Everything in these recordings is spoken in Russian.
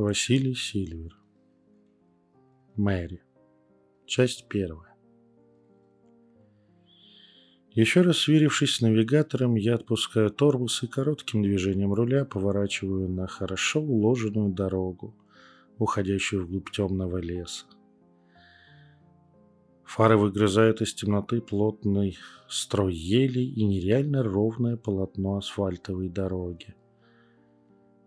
Василий Сильвер. Мэри. Часть первая. Еще раз сверившись с навигатором, я отпускаю торбус и коротким движением руля поворачиваю на хорошо уложенную дорогу, уходящую вглубь темного леса. Фары выгрызают из темноты плотный строй елей и нереально ровное полотно асфальтовой дороги.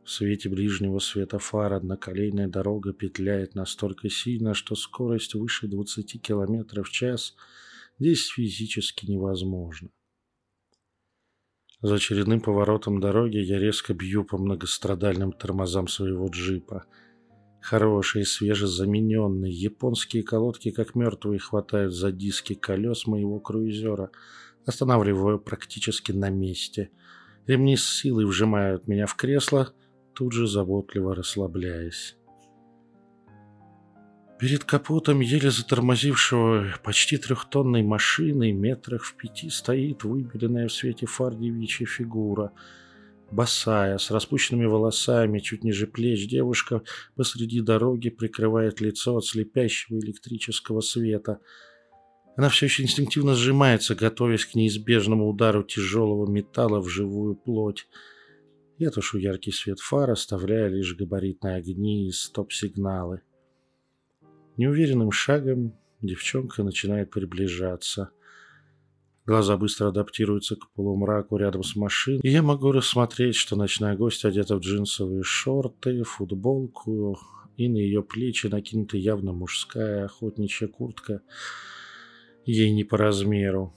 В свете ближнего света фар одноколейная дорога петляет настолько сильно, что скорость выше 20 км в час здесь физически невозможна. За очередным поворотом дороги я резко бью по многострадальным тормозам своего джипа. Хорошие, свежезамененные японские колодки, как мертвые, хватают за диски колес моего круизера, останавливаю практически на месте. Ремни с силой вжимают меня в кресло, тут же заботливо расслабляясь. Перед капотом еле затормозившего почти трехтонной машины метрах в пяти стоит выбеленная в свете фар девичья фигура. Босая, с распущенными волосами, чуть ниже плеч, девушка посреди дороги прикрывает лицо от слепящего электрического света. Она все еще инстинктивно сжимается, готовясь к неизбежному удару тяжелого металла в живую плоть. Я тушу яркий свет фар, оставляя лишь габаритные огни и стоп-сигналы. Неуверенным шагом девчонка начинает приближаться. Глаза быстро адаптируются к полумраку рядом с машиной, и я могу рассмотреть, что ночная гостья одета в джинсовые шорты, футболку, и на ее плечи накинута явно мужская охотничья куртка, ей не по размеру.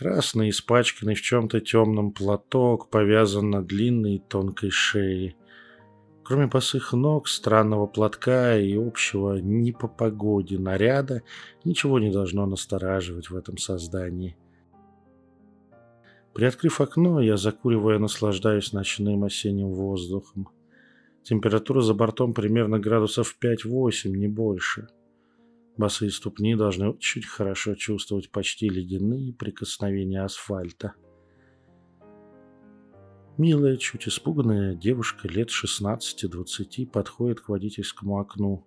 Красный, испачканный в чем-то темном платок, повязан на длинной тонкой шее. Кроме босых ног, странного платка и общего не по погоде наряда, ничего не должно настораживать в этом создании. Приоткрыв окно, я, закуривая, наслаждаюсь ночным осенним воздухом. Температура за бортом примерно градусов 5-8, не больше. — Босые ступни должны очень хорошо чувствовать почти ледяные прикосновения асфальта. Милая, чуть испуганная девушка лет 16-20 подходит к водительскому окну.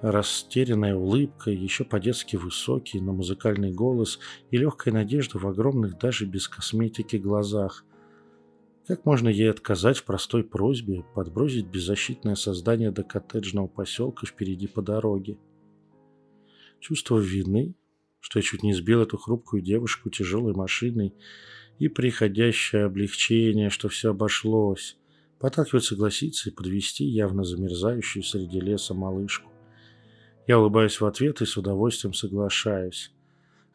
Растерянная улыбка, еще по-детски высокий, но музыкальный голос и легкая надежда в огромных даже без косметики глазах. Как можно ей отказать в простой просьбе подбросить беззащитное создание до коттеджного поселка впереди по дороге? Чувство вины, что я чуть не сбил эту хрупкую девушку тяжелой машиной, и приходящее облегчение, что все обошлось, подталкивает согласиться и подвести явно замерзающую среди леса малышку. Я улыбаюсь в ответ и с удовольствием соглашаюсь.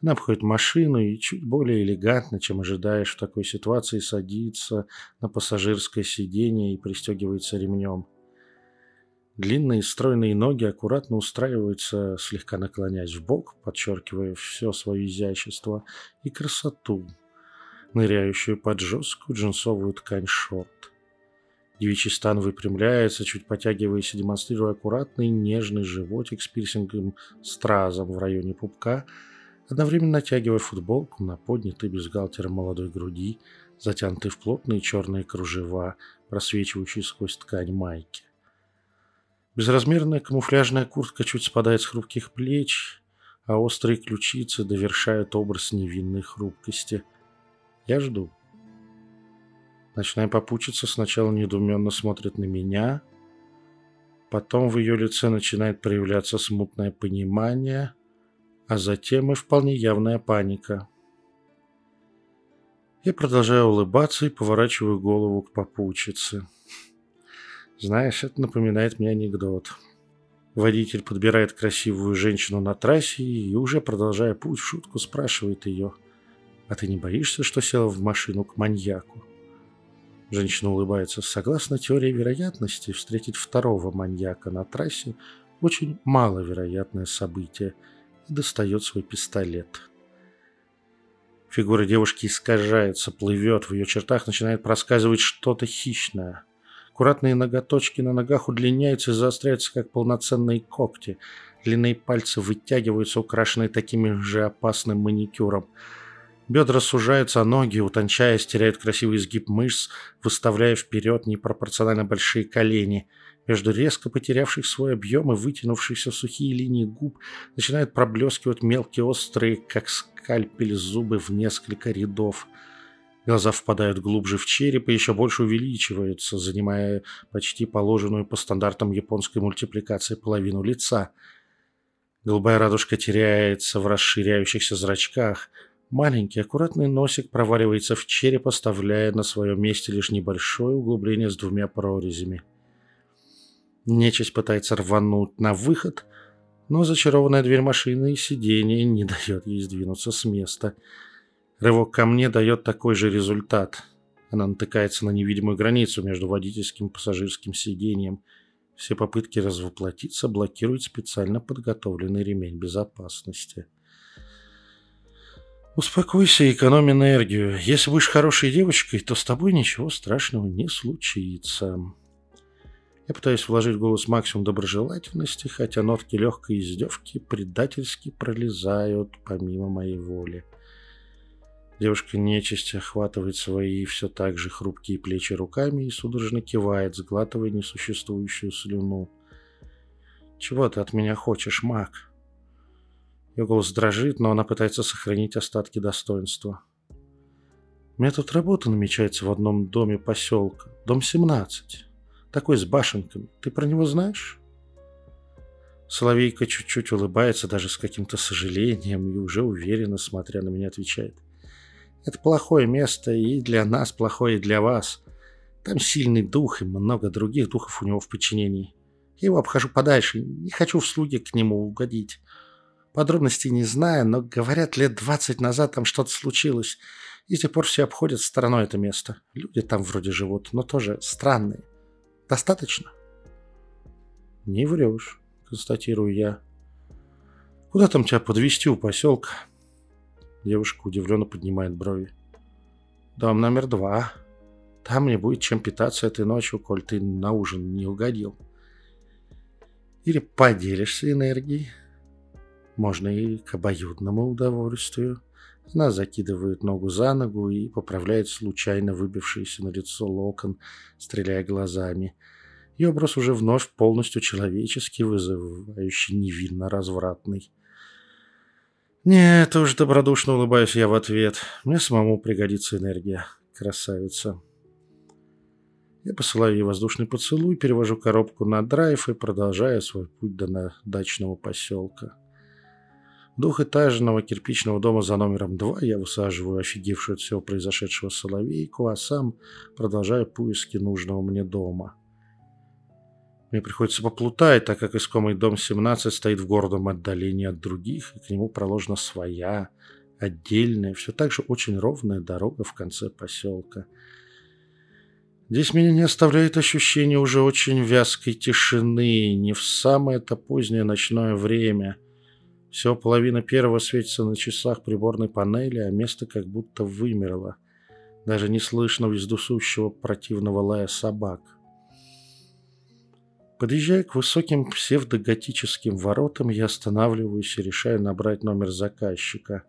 Она обходит машину и чуть более элегантно, чем ожидаешь в такой ситуации, садится на пассажирское сиденье и пристегивается ремнем. Длинные стройные ноги аккуратно устраиваются, слегка наклоняясь в бок, подчеркивая все свое изящество и красоту, ныряющую под жесткую джинсовую ткань шорт. Девичий стан выпрямляется, чуть потягиваясь и демонстрируя аккуратный нежный животик с пирсингом стразом в районе пупка, одновременно натягивая футболку на поднятой бюстгальтером молодой груди, затянутой в плотные черные кружева, просвечивающие сквозь ткань майки. Безразмерная камуфляжная куртка чуть спадает с хрупких плеч, а острые ключицы довершают образ невинной хрупкости. Я жду. Ночная попутчица сначала недоуменно смотрит на меня, потом в ее лице начинает проявляться смутное понимание, а затем и вполне явная паника. Я продолжаю улыбаться и поворачиваю голову к попутчице. Знаешь, это напоминает мне анекдот. Водитель подбирает красивую женщину на трассе и, уже продолжая путь, в шутку спрашивает ее. «А ты не боишься, что села в машину к маньяку?» Женщина улыбается. Согласно теории вероятности, встретить второго маньяка на трассе очень маловероятное событие и достает свой пистолет. Фигура девушки искажается, плывет, в ее чертах начинает проскальзывать что-то хищное. Аккуратные ноготочки на ногах удлиняются и заостряются, как полноценные когти. Длинные пальцы вытягиваются, украшенные таким же опасным маникюром. Бедра сужаются, а ноги, утончаясь, теряют красивый изгиб мышц, выставляя вперед непропорционально большие колени. Между резко потерявших свой объем и вытянувшихся сухие линии губ начинают проблескивать мелкие острые, как скальпель, зубы в несколько рядов. Глаза впадают глубже в череп и еще больше увеличиваются, занимая почти положенную по стандартам японской мультипликации половину лица. Голубая радужка теряется в расширяющихся зрачках – Маленький аккуратный носик проваливается в череп, оставляя на своем месте лишь небольшое углубление с двумя прорезями. Нечисть пытается рвануть на выход, но зачарованная дверь машины и сиденье не дает ей сдвинуться с места. Рывок ко мне дает такой же результат. Она натыкается на невидимую границу между водительским и пассажирским сиденьем. Все попытки развоплотиться блокирует специально подготовленный ремень безопасности. Успокойся и экономи энергию. Если будешь хорошей девочкой, то с тобой ничего страшного не случится. Я пытаюсь вложить в голос максимум доброжелательности, хотя нотки легкой издевки предательски пролезают помимо моей воли. Девушка нечисти охватывает свои все так же хрупкие плечи руками и судорожно кивает, сглатывая несуществующую слюну. «Чего ты от меня хочешь, маг?» Ее голос дрожит, но она пытается сохранить остатки достоинства. У меня тут работа намечается в одном доме поселка. Дом 17. Такой с башенками. Ты про него знаешь? Соловейка чуть-чуть улыбается, даже с каким-то сожалением, и уже уверенно, смотря на меня, отвечает. Это плохое место и для нас плохое, и для вас. Там сильный дух и много других духов у него в подчинении. Я его обхожу подальше, не хочу в слуги к нему угодить. Подробностей не знаю, но, говорят, лет двадцать назад там что-то случилось. И с тех пор все обходят стороной это место. Люди там вроде живут, но тоже странные. Достаточно? Не врешь, констатирую я. Куда там тебя подвести у поселка? Девушка удивленно поднимает брови. Дом номер два. Там мне будет чем питаться этой ночью, коль ты на ужин не угодил. Или поделишься энергией. Можно и к обоюдному удовольствию. Она закидывает ногу за ногу и поправляет случайно выбившийся на лицо локон, стреляя глазами. Ее образ уже вновь полностью человеческий, вызывающий невинно развратный. «Нет уж, добродушно улыбаюсь я в ответ. Мне самому пригодится энергия, красавица». Я посылаю ей воздушный поцелуй, перевожу коробку на драйв и продолжаю свой путь до дачного поселка двухэтажного кирпичного дома за номером два я высаживаю офигевшую от всего произошедшего соловейку, а сам продолжаю поиски нужного мне дома. Мне приходится поплутать, так как искомый дом 17 стоит в гордом отдалении от других, и к нему проложена своя, отдельная, все так же очень ровная дорога в конце поселка. Здесь меня не оставляет ощущение уже очень вязкой тишины, не в самое-то позднее ночное время – всего половина первого светится на часах приборной панели, а место как будто вымерло. Даже не слышно вездесущего противного лая собак. Подъезжая к высоким псевдоготическим воротам, я останавливаюсь и решаю набрать номер заказчика.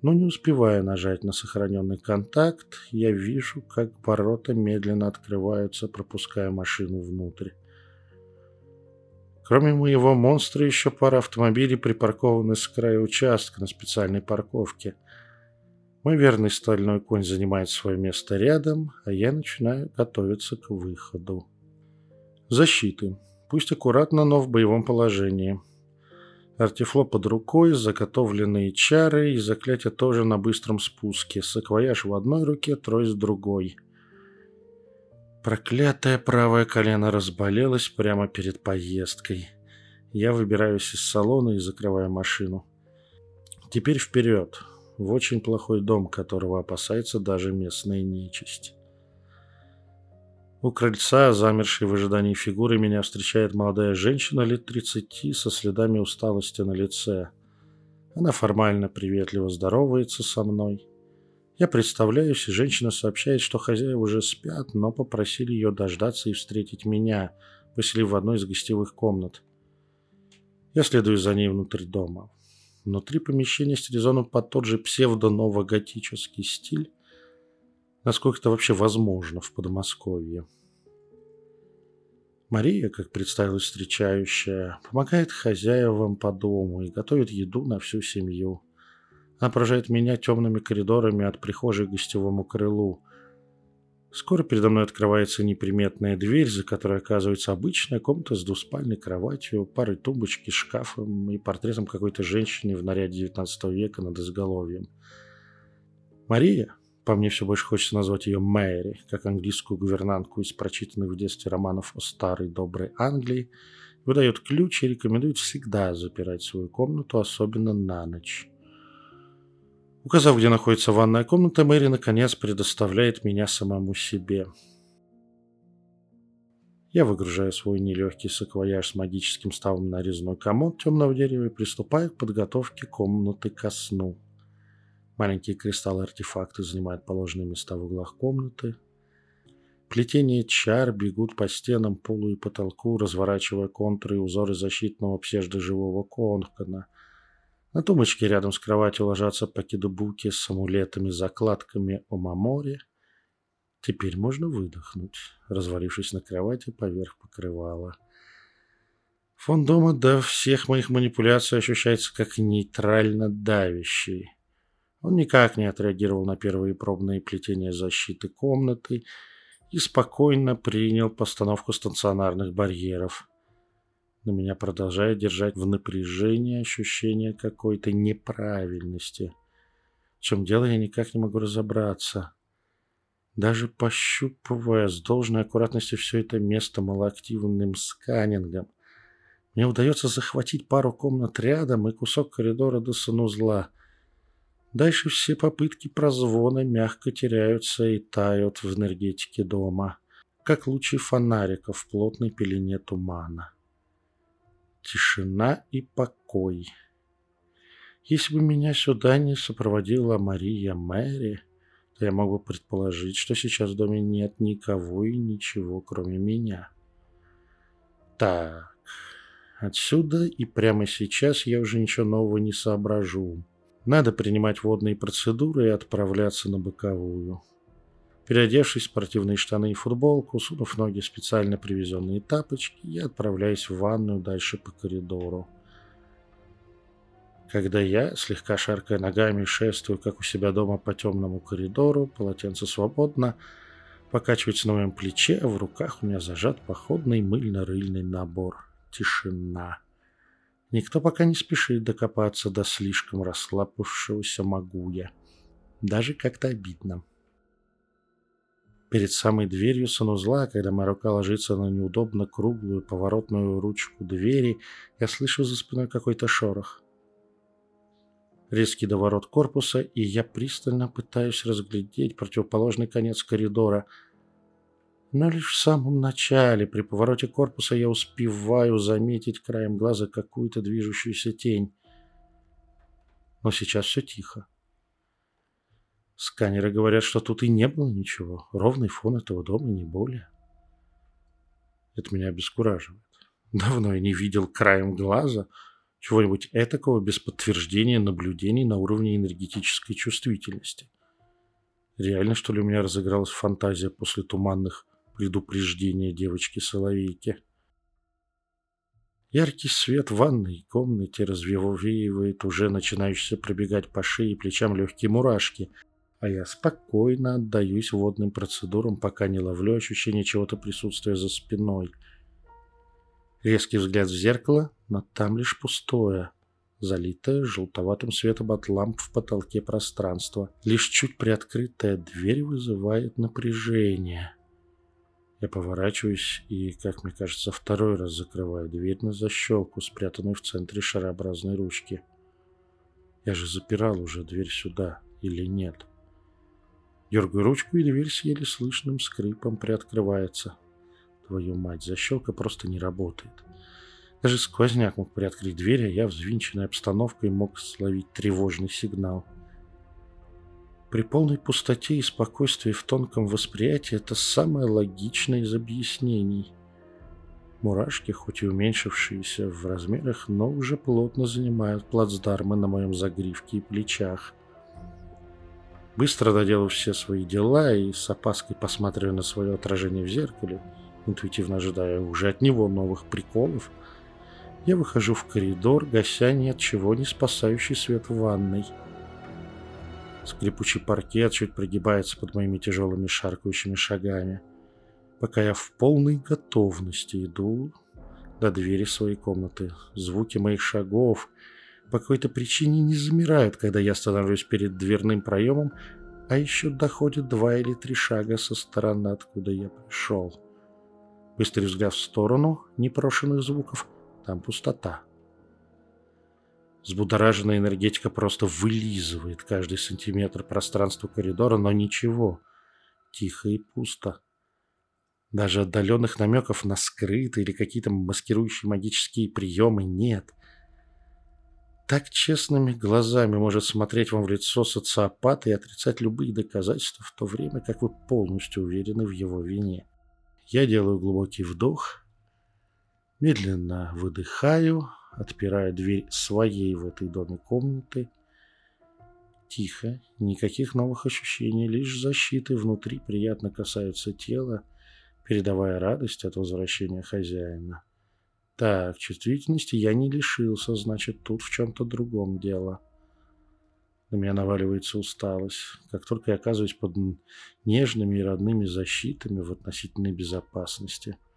Но не успевая нажать на сохраненный контакт, я вижу, как ворота медленно открываются, пропуская машину внутрь. Кроме моего монстра, еще пара автомобилей припаркованы с края участка на специальной парковке. Мой верный стальной конь занимает свое место рядом, а я начинаю готовиться к выходу. Защиты. Пусть аккуратно, но в боевом положении. Артифло под рукой, заготовленные чары и заклятие тоже на быстром спуске. Саквояж в одной руке, трость в другой – Проклятое правое колено разболелось прямо перед поездкой. Я выбираюсь из салона и закрываю машину. Теперь вперед, в очень плохой дом, которого опасается даже местная нечисть. У крыльца, замершей в ожидании фигуры, меня встречает молодая женщина лет 30 со следами усталости на лице. Она формально приветливо здоровается со мной. Я представляюсь, и женщина сообщает, что хозяева уже спят, но попросили ее дождаться и встретить меня, поселив в одной из гостевых комнат. Я следую за ней внутрь дома. Внутри помещения стилизовано под тот же псевдо-новоготический стиль, насколько это вообще возможно в Подмосковье. Мария, как представилась встречающая, помогает хозяевам по дому и готовит еду на всю семью. Она поражает меня темными коридорами от прихожей к гостевому крылу. Скоро передо мной открывается неприметная дверь, за которой оказывается обычная комната с двуспальной кроватью, парой тумбочки, шкафом и портретом какой-то женщины в наряде 19 века над изголовьем. Мария, по мне все больше хочется назвать ее Мэри, как английскую гувернантку из прочитанных в детстве романов о старой доброй Англии, выдает ключ и рекомендует всегда запирать свою комнату, особенно на ночь. Указав, где находится ванная комната, Мэри наконец предоставляет меня самому себе. Я выгружаю свой нелегкий саквояж с магическим ставом на резной комод темного дерева и приступаю к подготовке комнаты ко сну. Маленькие кристаллы-артефакты занимают положенные места в углах комнаты. Плетения чар бегут по стенам, полу и потолку, разворачивая контуры и узоры защитного псевдоживого конкана. На тумбочке рядом с кроватью ложатся пакидобуки с амулетами, закладками о маморе. Теперь можно выдохнуть, развалившись на кровати поверх покрывала. Фон дома до всех моих манипуляций ощущается как нейтрально давящий. Он никак не отреагировал на первые пробные плетения защиты комнаты и спокойно принял постановку станционарных барьеров. Но меня продолжает держать в напряжении ощущение какой-то неправильности. В чем дело, я никак не могу разобраться. Даже пощупывая с должной аккуратностью все это место малоактивным сканингом, мне удается захватить пару комнат рядом и кусок коридора до санузла – Дальше все попытки прозвона мягко теряются и тают в энергетике дома, как лучи фонарика в плотной пелене тумана. Тишина и покой. Если бы меня сюда не сопроводила Мария Мэри, то я мог бы предположить, что сейчас в доме нет никого и ничего, кроме меня. Так, отсюда и прямо сейчас я уже ничего нового не соображу. Надо принимать водные процедуры и отправляться на боковую. Переодевшись в спортивные штаны и футболку, сунув ноги в специально привезенные тапочки, я отправляюсь в ванную дальше по коридору. Когда я, слегка шаркая ногами, шествую, как у себя дома по темному коридору, полотенце свободно, покачивается на моем плече, а в руках у меня зажат походный мыльно-рыльный набор. Тишина. Никто пока не спешит докопаться до слишком расслабившегося Магуя. Даже как-то обидно. Перед самой дверью санузла, когда моя рука ложится на неудобно круглую поворотную ручку двери, я слышу за спиной какой-то шорох. Резкий доворот корпуса, и я пристально пытаюсь разглядеть противоположный конец коридора – но лишь в самом начале, при повороте корпуса, я успеваю заметить краем глаза какую-то движущуюся тень. Но сейчас все тихо. Сканеры говорят, что тут и не было ничего. Ровный фон этого дома, не более. Это меня обескураживает. Давно я не видел краем глаза чего-нибудь этакого без подтверждения наблюдений на уровне энергетической чувствительности. Реально, что ли, у меня разыгралась фантазия после туманных предупреждение девочки-соловейки. Яркий свет в ванной комнате развеивает уже начинающиеся пробегать по шее и плечам легкие мурашки, а я спокойно отдаюсь водным процедурам, пока не ловлю ощущение чего-то присутствия за спиной. Резкий взгляд в зеркало, но там лишь пустое, залитое желтоватым светом от ламп в потолке пространство. Лишь чуть приоткрытая дверь вызывает напряжение. Я поворачиваюсь и, как мне кажется, второй раз закрываю дверь на защелку, спрятанную в центре шарообразной ручки. Я же запирал уже дверь сюда, или нет? Дергаю ручку, и дверь с еле слышным скрипом приоткрывается. Твою мать, защелка просто не работает. Даже сквозняк мог приоткрыть дверь, а я, взвинченной обстановкой, мог словить тревожный сигнал – при полной пустоте и спокойствии в тонком восприятии это самое логичное из объяснений. Мурашки, хоть и уменьшившиеся в размерах, но уже плотно занимают плацдармы на моем загривке и плечах. Быстро доделав все свои дела и с опаской посматривая на свое отражение в зеркале, интуитивно ожидая уже от него новых приколов, я выхожу в коридор, гася ни от чего не спасающий свет в ванной. Скрипучий паркет чуть прогибается под моими тяжелыми шаркающими шагами, пока я в полной готовности иду до двери своей комнаты. Звуки моих шагов по какой-то причине не замирают, когда я становлюсь перед дверным проемом, а еще доходят два или три шага со стороны, откуда я пришел. Быстрый взгляд в сторону непрошенных звуков — там пустота. Взбудораженная энергетика просто вылизывает каждый сантиметр пространства коридора, но ничего. Тихо и пусто. Даже отдаленных намеков на скрытые или какие-то маскирующие магические приемы нет. Так честными глазами может смотреть вам в лицо социопат и отрицать любые доказательства, в то время как вы полностью уверены в его вине. Я делаю глубокий вдох Медленно выдыхаю, отпираю дверь своей в этой доме комнаты. Тихо, никаких новых ощущений, лишь защиты внутри приятно касаются тела, передавая радость от возвращения хозяина. Так, чувствительности я не лишился, значит, тут в чем-то другом дело. На меня наваливается усталость. Как только я оказываюсь под нежными и родными защитами в относительной безопасности –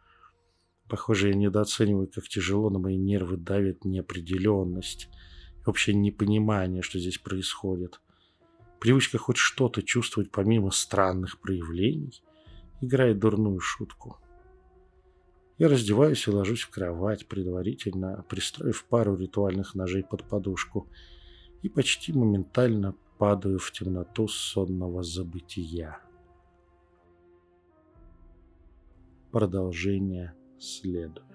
Похоже, я недооцениваю, как тяжело на мои нервы давит неопределенность и общее непонимание, что здесь происходит. Привычка хоть что-то чувствовать помимо странных проявлений играет дурную шутку. Я раздеваюсь и ложусь в кровать, предварительно пристроив пару ритуальных ножей под подушку, и почти моментально падаю в темноту сонного забытия. Продолжение silêncio.